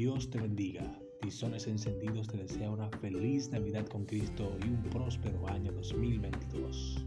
Dios te bendiga. Tizones encendidos te desea una feliz Navidad con Cristo y un próspero año 2022.